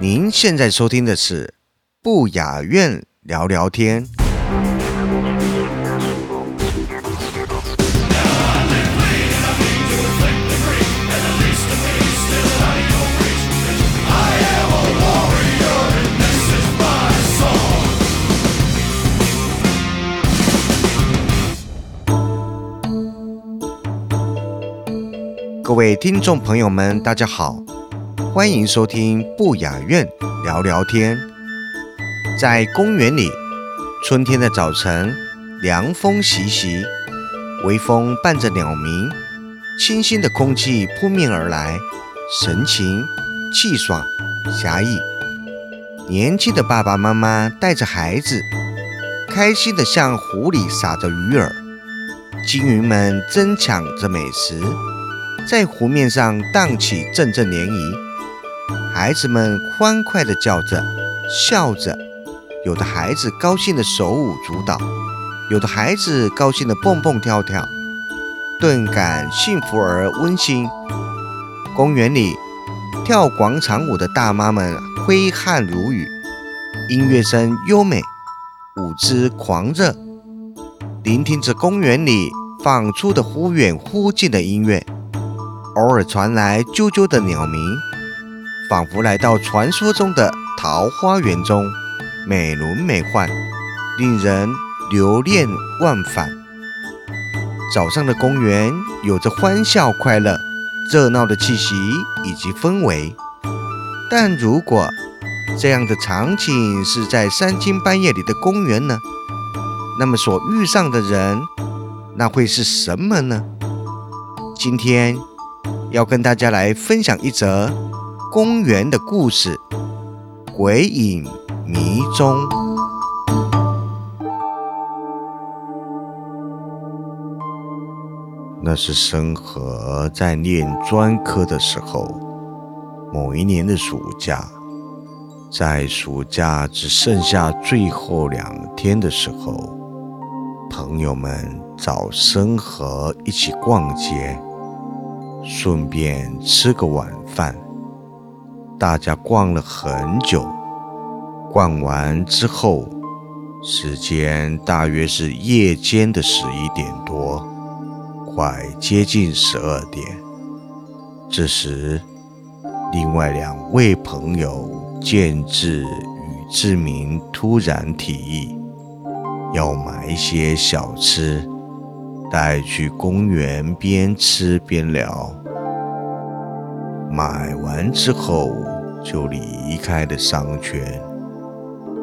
您现在收听的是不雅苑聊聊天。各位听众朋友们，大家好，欢迎收听不雅苑聊聊天。在公园里，春天的早晨，凉风习习，微风伴着鸟鸣，清新的空气扑面而来，神情气爽侠义。年轻的爸爸妈妈带着孩子，开心地向湖里撒着鱼饵，金鱼们争抢着美食。在湖面上荡起阵阵涟漪，孩子们欢快地叫着、笑着，有的孩子高兴地手舞足蹈，有的孩子高兴地蹦蹦跳跳，顿感幸福而温馨。公园里，跳广场舞的大妈们挥汗如雨，音乐声优美，舞姿狂热，聆听着公园里放出的忽远忽近的音乐。偶尔传来啾啾的鸟鸣，仿佛来到传说中的桃花源中，美轮美奂，令人留恋忘返。早上的公园有着欢笑、快乐、热闹的气息以及氛围，但如果这样的场景是在三更半夜里的公园呢？那么所遇上的人，那会是什么呢？今天。要跟大家来分享一则公园的故事——鬼影迷踪。那是生和在念专科的时候，某一年的暑假，在暑假只剩下最后两天的时候，朋友们找生和一起逛街。顺便吃个晚饭，大家逛了很久。逛完之后，时间大约是夜间的十一点多，快接近十二点。这时，另外两位朋友建志与志明突然提议，要买一些小吃。带去公园边吃边聊，买完之后就离开了商圈，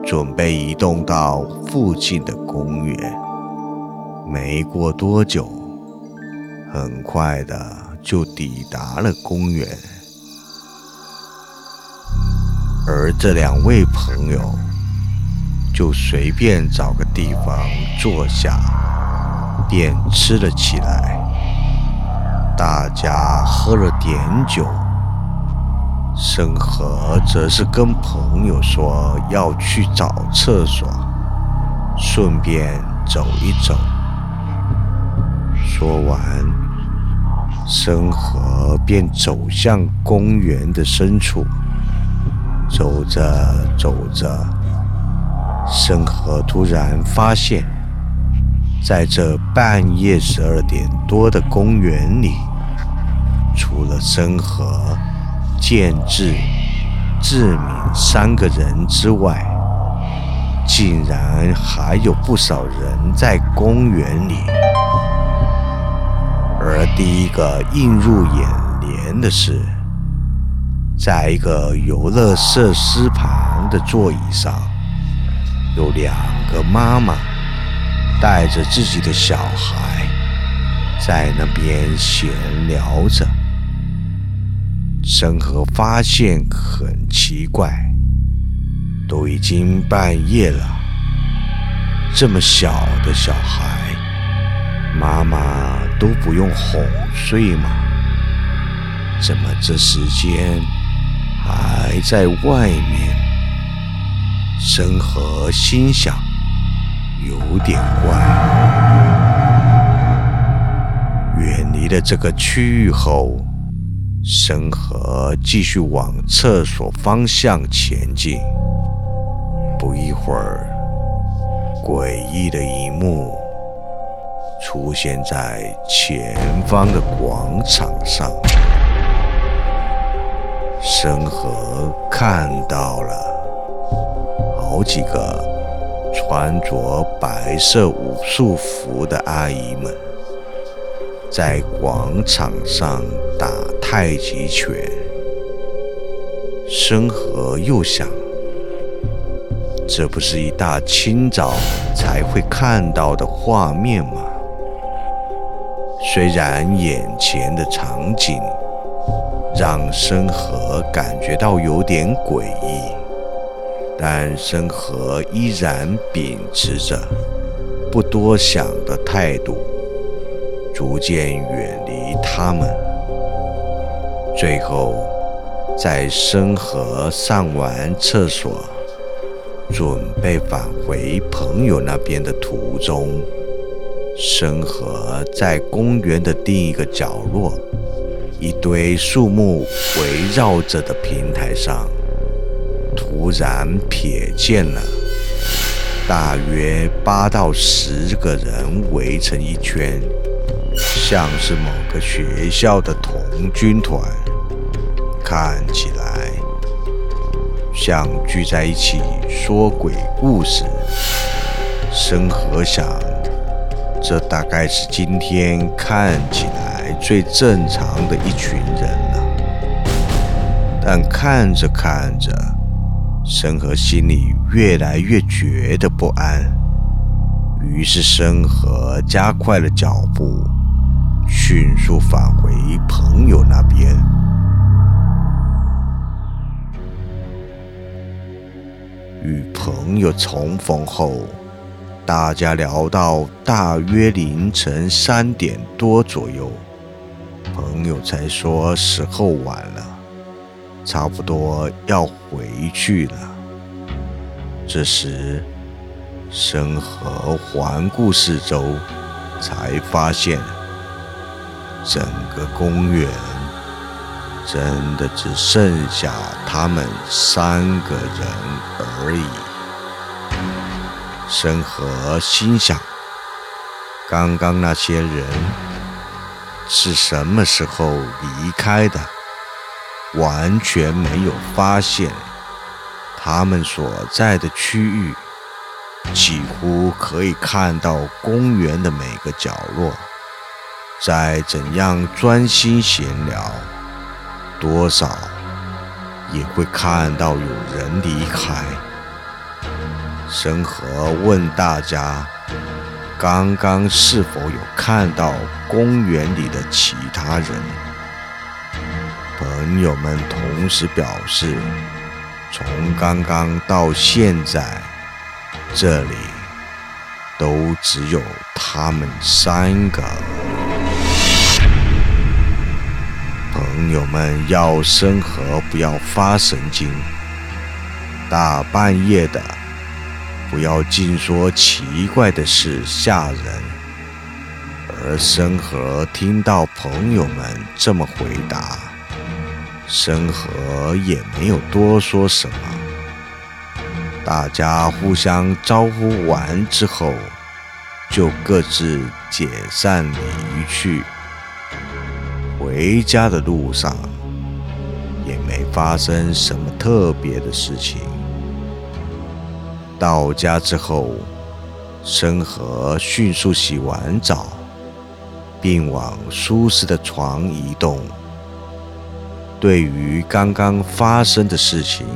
准备移动到附近的公园。没过多久，很快的就抵达了公园，而这两位朋友就随便找个地方坐下。便吃了起来，大家喝了点酒。生和则是跟朋友说要去找厕所，顺便走一走。说完，生和便走向公园的深处。走着走着，生和突然发现。在这半夜十二点多的公园里，除了生和、建志、志敏三个人之外，竟然还有不少人在公园里。而第一个映入眼帘的是，在一个游乐设施旁的座椅上，有两个妈妈。带着自己的小孩，在那边闲聊着。生和发现很奇怪，都已经半夜了，这么小的小孩，妈妈都不用哄睡吗？怎么这时间还在外面？生和心想，有点怪。远离了这个区域后，生和继续往厕所方向前进。不一会儿，诡异的一幕出现在前方的广场上。生和看到了好几个穿着白色武术服的阿姨们，在广场上打太极拳。生和又想，这不是一大清早才会看到的画面吗？虽然眼前的场景。让生和感觉到有点诡异，但生和依然秉持着不多想的态度，逐渐远离他们。最后，在生和上完厕所，准备返回朋友那边的途中，生和在公园的另一个角落。一堆树木围绕着的平台上，突然瞥见了大约八到十个人围成一圈，像是某个学校的童军团，看起来像聚在一起说鬼故事。生和想，这大概是今天看起来。最正常的一群人了，但看着看着，申和心里越来越觉得不安，于是申和加快了脚步，迅速返回朋友那边。与朋友重逢后，大家聊到大约凌晨三点多左右。朋友才说时候晚了，差不多要回去了。这时，生和环顾四周，才发现整个公园真的只剩下他们三个人而已。申和心想：刚刚那些人。是什么时候离开的？完全没有发现，他们所在的区域几乎可以看到公园的每个角落。再怎样专心闲聊，多少也会看到有人离开。申和问大家。刚刚是否有看到公园里的其他人？朋友们同时表示，从刚刚到现在，这里都只有他们三个。朋友们要生和不要发神经，大半夜的。不要尽说奇怪的事吓人。而申和听到朋友们这么回答，申和也没有多说什么。大家互相招呼完之后，就各自解散离去。回家的路上，也没发生什么特别的事情。到家之后，申和迅速洗完澡，并往舒适的床移动。对于刚刚发生的事情，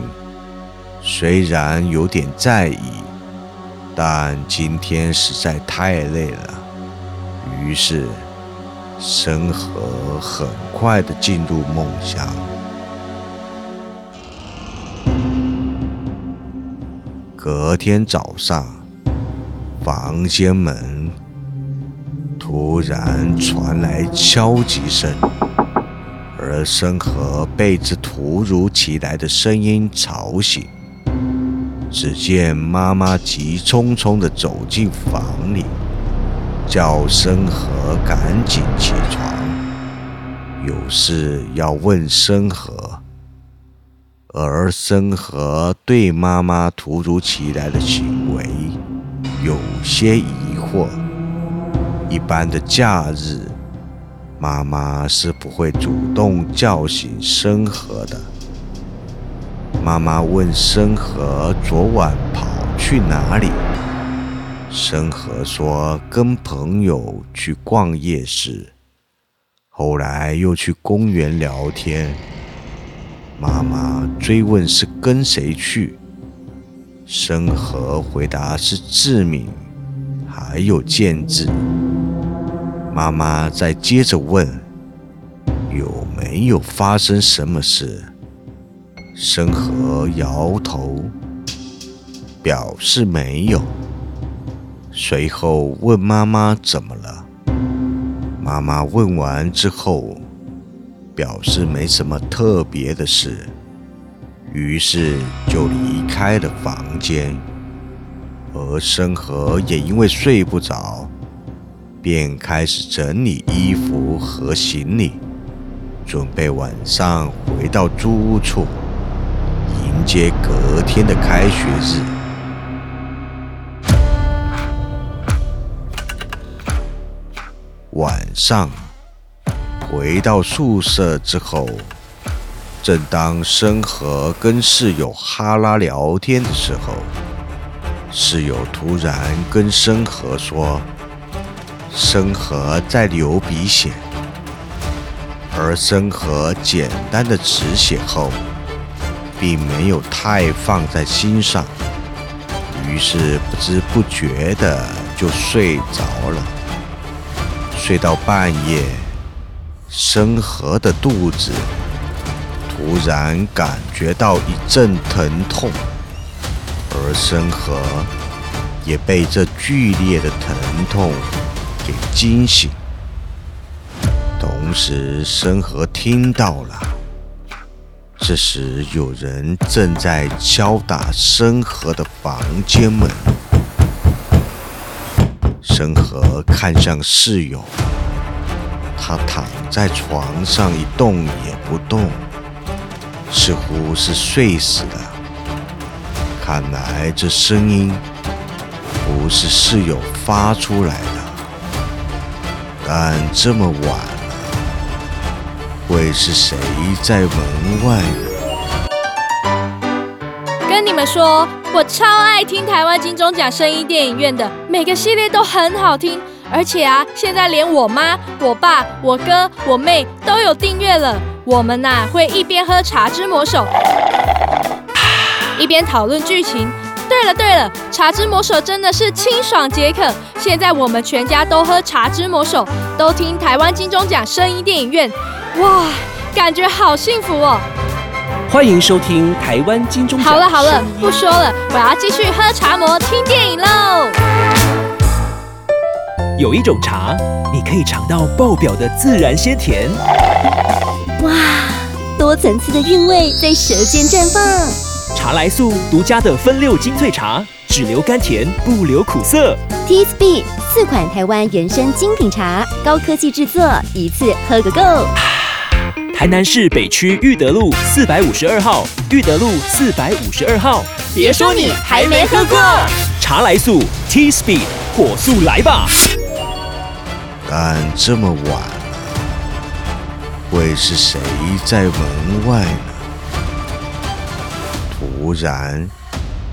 虽然有点在意，但今天实在太累了，于是森和很快的进入梦乡。隔天早上，房间门突然传来敲击声，而森和被这突如其来的声音吵醒。只见妈妈急匆匆的走进房里。叫生和赶紧起床，有事要问生和。而生和对妈妈突如其来的行为有些疑惑。一般的假日，妈妈是不会主动叫醒生和的。妈妈问生和昨晚跑去哪里？生和说跟朋友去逛夜市，后来又去公园聊天。妈妈追问是跟谁去，生和回答是志敏，还有建志。妈妈再接着问有没有发生什么事，生和摇头，表示没有。随后问妈妈怎么了，妈妈问完之后。表示没什么特别的事，于是就离开了房间。而生和也因为睡不着，便开始整理衣服和行李，准备晚上回到租屋处，迎接隔天的开学日。晚上。回到宿舍之后，正当申和跟室友哈拉聊天的时候，室友突然跟申和说：“申和在流鼻血。”而申和简单的止血后，并没有太放在心上，于是不知不觉的就睡着了，睡到半夜。生和的肚子突然感觉到一阵疼痛，而生和也被这剧烈的疼痛给惊醒。同时，生和听到了，这时有人正在敲打生和的房间门。生和看向室友。他躺在床上一动也不动，似乎是睡死的。看来这声音不是室友发出来的。但这么晚了，会是谁在门外呢？跟你们说，我超爱听台湾金钟奖声音电影院的，每个系列都很好听。而且啊，现在连我妈、我爸、我哥、我妹都有订阅了。我们呐会一边喝茶之魔手，一边讨论剧情。对了对了，茶之魔手真的是清爽解渴。现在我们全家都喝茶之魔手，都听台湾金钟奖声音电影院，哇，感觉好幸福哦！欢迎收听台湾金钟奖。好了好了，不说了，我要继续喝茶魔听电影喽。有一种茶，你可以尝到爆表的自然鲜甜。哇，多层次的韵味在舌尖绽放。茶来素独家的分六精粹茶，只留甘甜，不留苦涩。T Speed 四款台湾原生精品茶，高科技制作，一次喝个够。台南市北区裕德路四百五十二号，裕德路四百五十二号。别说你还没喝过茶来素 T Speed，火速来吧！但这么晚了，会是谁在门外呢？突然，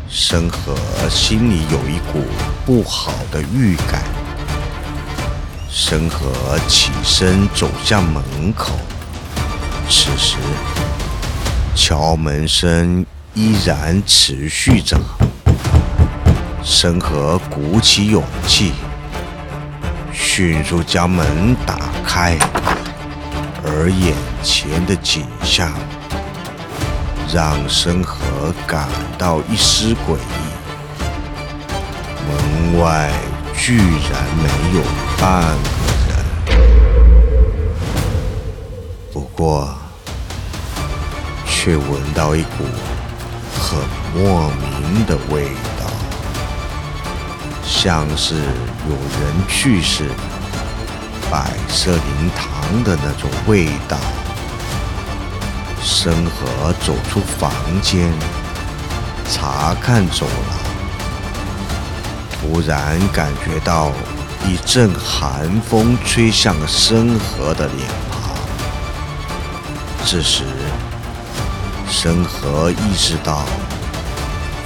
申和心里有一股不好的预感。申和起身走向门口，此时敲门声依然持续着。申和鼓起勇气。迅速将门打开，而眼前的景象让申和感到一丝诡异。门外居然没有半个人。不过，却闻到一股很莫名的味道，像是有人去世、摆设灵堂的那种味道。申河走出房间，查看走廊，突然感觉到一阵寒风吹向申河的脸庞。这时，申河意识到，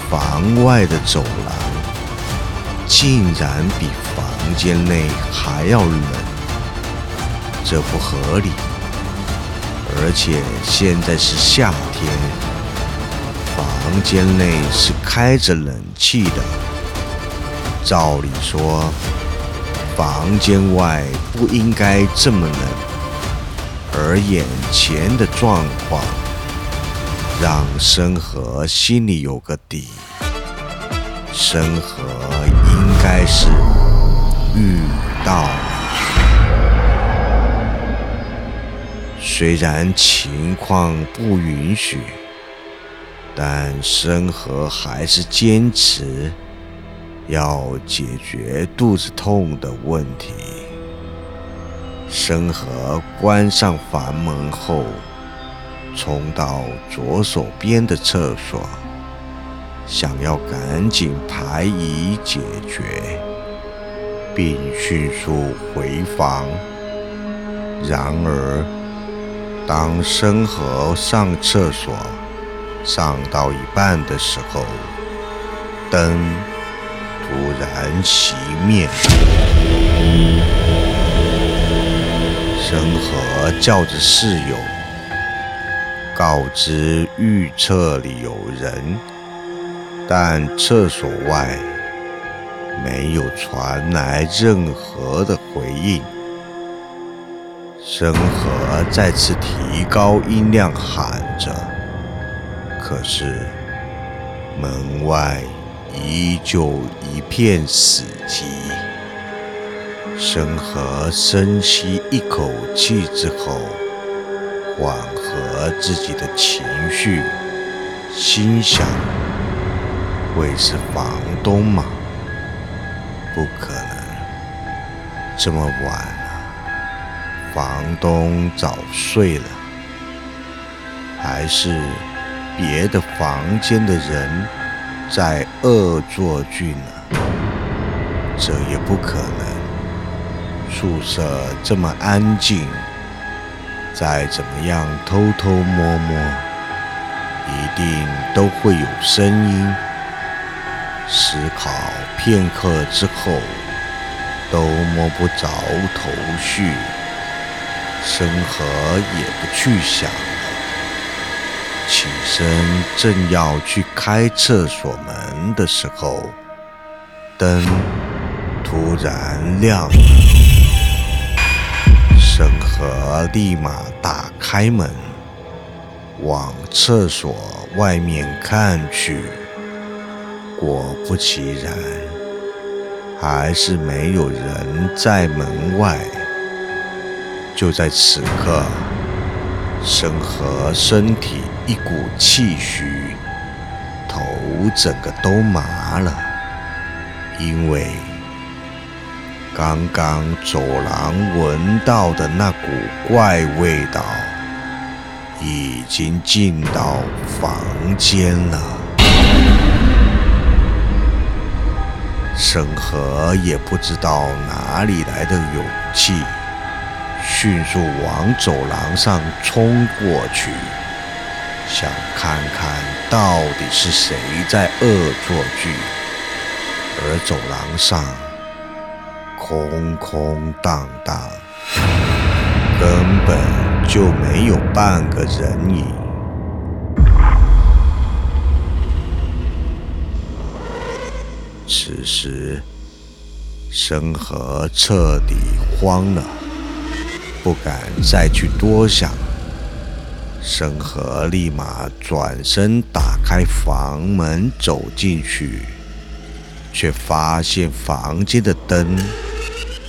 房外的走廊竟然比房间内还要冷，这不合理。而且现在是夏天，房间内是开着冷气的。照理说，房间外不应该这么冷，而眼前的状况让申和心里有个底。申和该是遇到。虽然情况不允许，但申河还是坚持要解决肚子痛的问题。申河关上房门后，冲到左手边的厕所，想要赶紧排疑解决，并迅速回房。然而，当申和上厕所上到一半的时候，灯突然熄灭。申和叫着室友，告知预测里有人，但厕所外没有传来任何的回应。申河再次提高音量喊着，可是门外依旧一片死寂。申河深吸一口气之后，缓和自己的情绪，心想：会是房东吗？不可能，这么晚了。房东早睡了，还是别的房间的人在恶作剧呢？这也不可能。宿舍这么安静，再怎么样偷偷摸摸，一定都会有声音。思考片刻之后，都摸不着头绪。申河也不去想了，起身正要去开厕所门的时候，灯突然亮了。申河立马打开门，往厕所外面看去，果不其然，还是没有人在门外。就在此刻，申河身体一股气虚，头整个都麻了，因为刚刚走廊闻到的那股怪味道已经进到房间了。申河也不知道哪里来的勇气。迅速往走廊上冲过去，想看看到底是谁在恶作剧。而走廊上空空荡荡，根本就没有半个人影。此时，申河彻底慌了。不敢再去多想，申河立马转身打开房门走进去，却发现房间的灯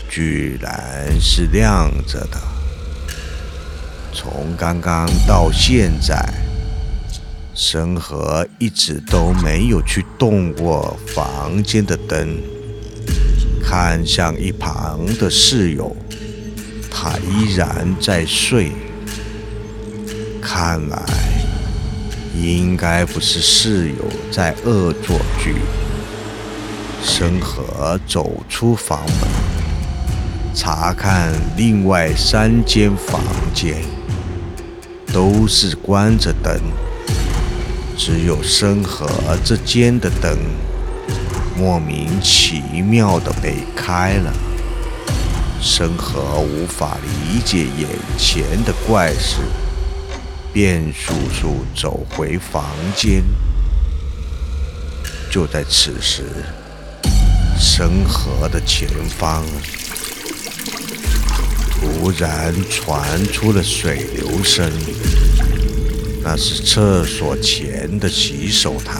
居然是亮着的。从刚刚到现在，生和一直都没有去动过房间的灯。看向一旁的室友，他依然在睡。看来应该不是室友在恶作剧。生和走出房门，查看另外三间房间，都是关着灯，只有生和这间的灯。莫名其妙的被开了，生和无法理解眼前的怪事，便速速走回房间。就在此时，生和的前方突然传出了水流声，那是厕所前的洗手台。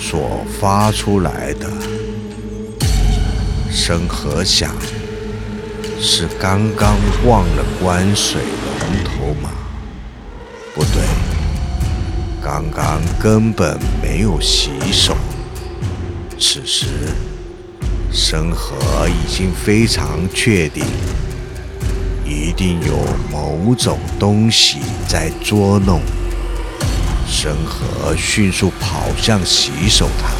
所发出来的声和响，是刚刚忘了关水龙头吗？不对，刚刚根本没有洗手。此时，生和已经非常确定，一定有某种东西在捉弄。生和迅速跑向洗手台，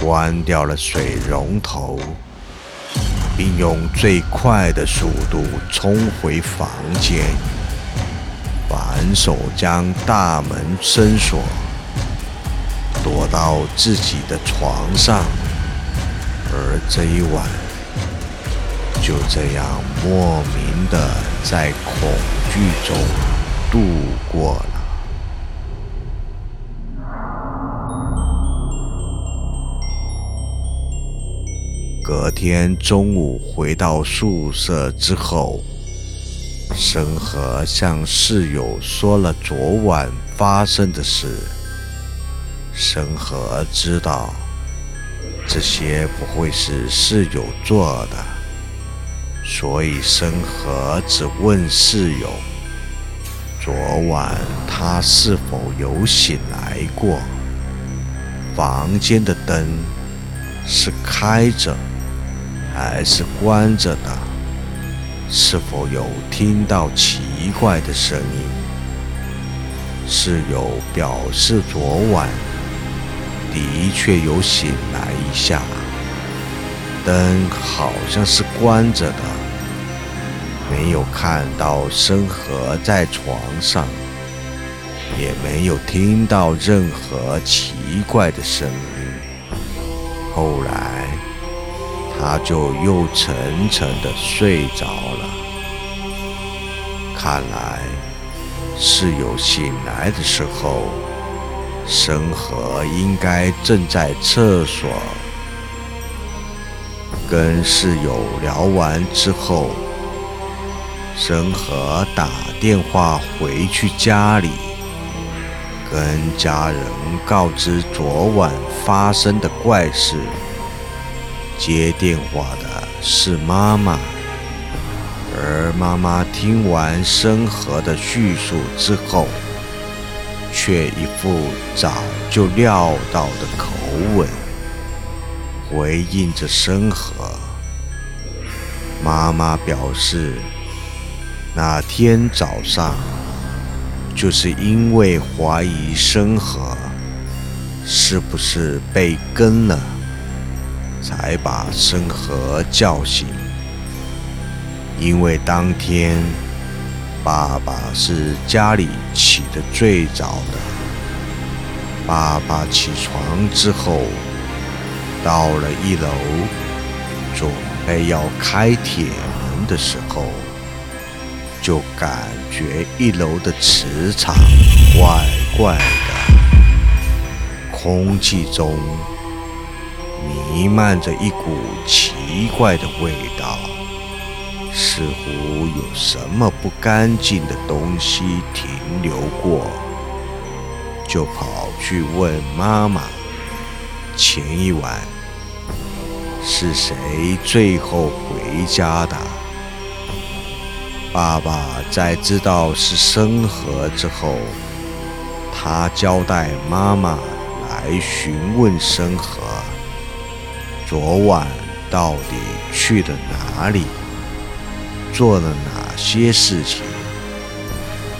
关掉了水龙头，并用最快的速度冲回房间，反手将大门深锁，躲到自己的床上。而这一晚就这样莫名的在恐惧中度过了。隔天中午回到宿舍之后，生和向室友说了昨晚发生的事。生和知道这些不会是室友做的，所以生和子问室友：昨晚他是否有醒来过？房间的灯是开着。还是关着的，是否有听到奇怪的声音？室友表示昨晚的确有醒来一下，灯好像是关着的，没有看到生和在床上，也没有听到任何奇怪的声音。后来。他就又沉沉的睡着了。看来室友醒来的时候，生和应该正在厕所。跟室友聊完之后，生和打电话回去家里，跟家人告知昨晚发生的怪事。接电话的是妈妈，而妈妈听完生和的叙述之后，却一副早就料到的口吻回应着生和。妈妈表示，那天早上就是因为怀疑生和是不是被跟了。才把生和叫醒，因为当天爸爸是家里起得最早的。爸爸起床之后，到了一楼，准备要开铁门的时候，就感觉一楼的磁场怪怪的，空气中。弥漫着一股奇怪的味道，似乎有什么不干净的东西停留过，就跑去问妈妈。前一晚是谁最后回家的？爸爸在知道是生和之后，他交代妈妈来询问生和，昨晚到底去了哪里，做了哪些事情，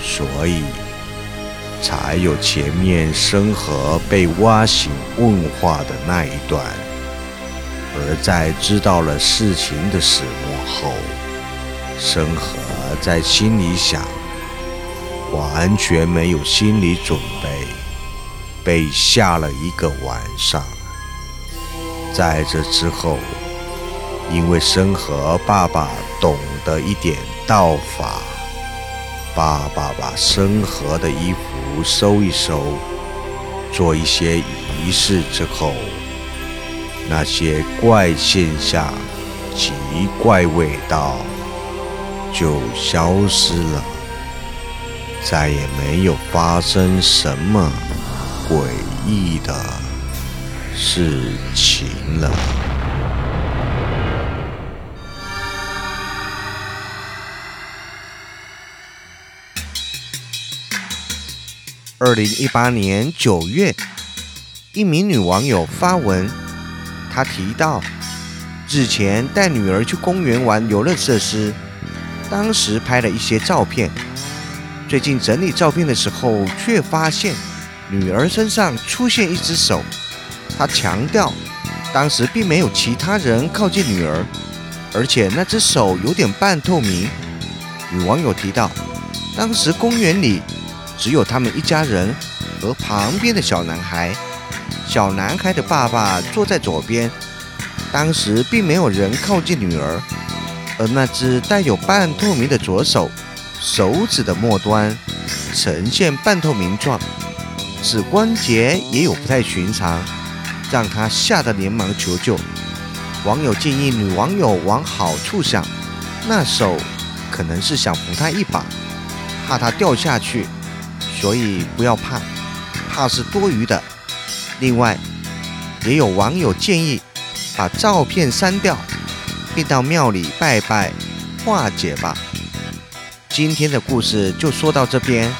所以才有前面生和被挖醒问话的那一段。而在知道了事情的始末后，生和。在心里想，完全没有心理准备，被吓了一个晚上。在这之后，因为生和爸爸懂得一点道法，爸爸把生和的衣服收一收，做一些仪式之后，那些怪现象及怪味道。就消失了，再也没有发生什么诡异的事情了。二零一八年九月，一名女网友发文，她提到日前带女儿去公园玩游乐设施。当时拍了一些照片，最近整理照片的时候，却发现女儿身上出现一只手。她强调，当时并没有其他人靠近女儿，而且那只手有点半透明。女网友提到，当时公园里只有他们一家人和旁边的小男孩，小男孩的爸爸坐在左边，当时并没有人靠近女儿。而那只带有半透明的左手，手指的末端呈现半透明状，指关节也有不太寻常，让他吓得连忙求救。网友建议女网友往好处想，那手可能是想扶她一把，怕她掉下去，所以不要怕，怕是多余的。另外，也有网友建议把照片删掉。并到庙里拜拜，化解吧。今天的故事就说到这边，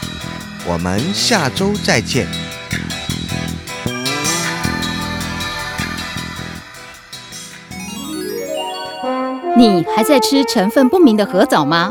我们下周再见。你还在吃成分不明的河藻吗？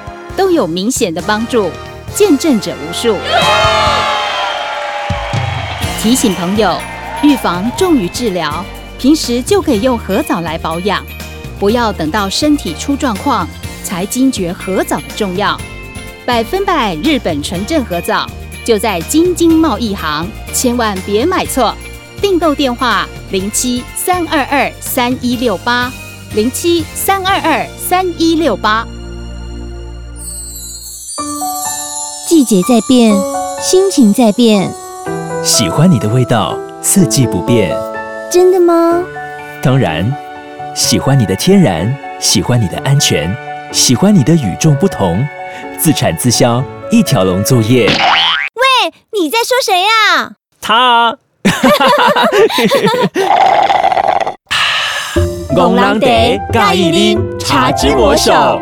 都有明显的帮助，见证者无数。提醒朋友，预防重于治疗，平时就可以用合藻来保养，不要等到身体出状况才惊觉合藻的重要。百分百日本纯正合藻，就在京津贸易行，千万别买错。订购电话：零七三二二三一六八，零七三二二三一六八。季节在变，心情在变，喜欢你的味道，四季不变。真的吗？当然，喜欢你的天然，喜欢你的安全，喜欢你的与众不同。自产自销，一条龙作业。喂，你在说谁呀？他。公狼得盖一拎茶之魔手。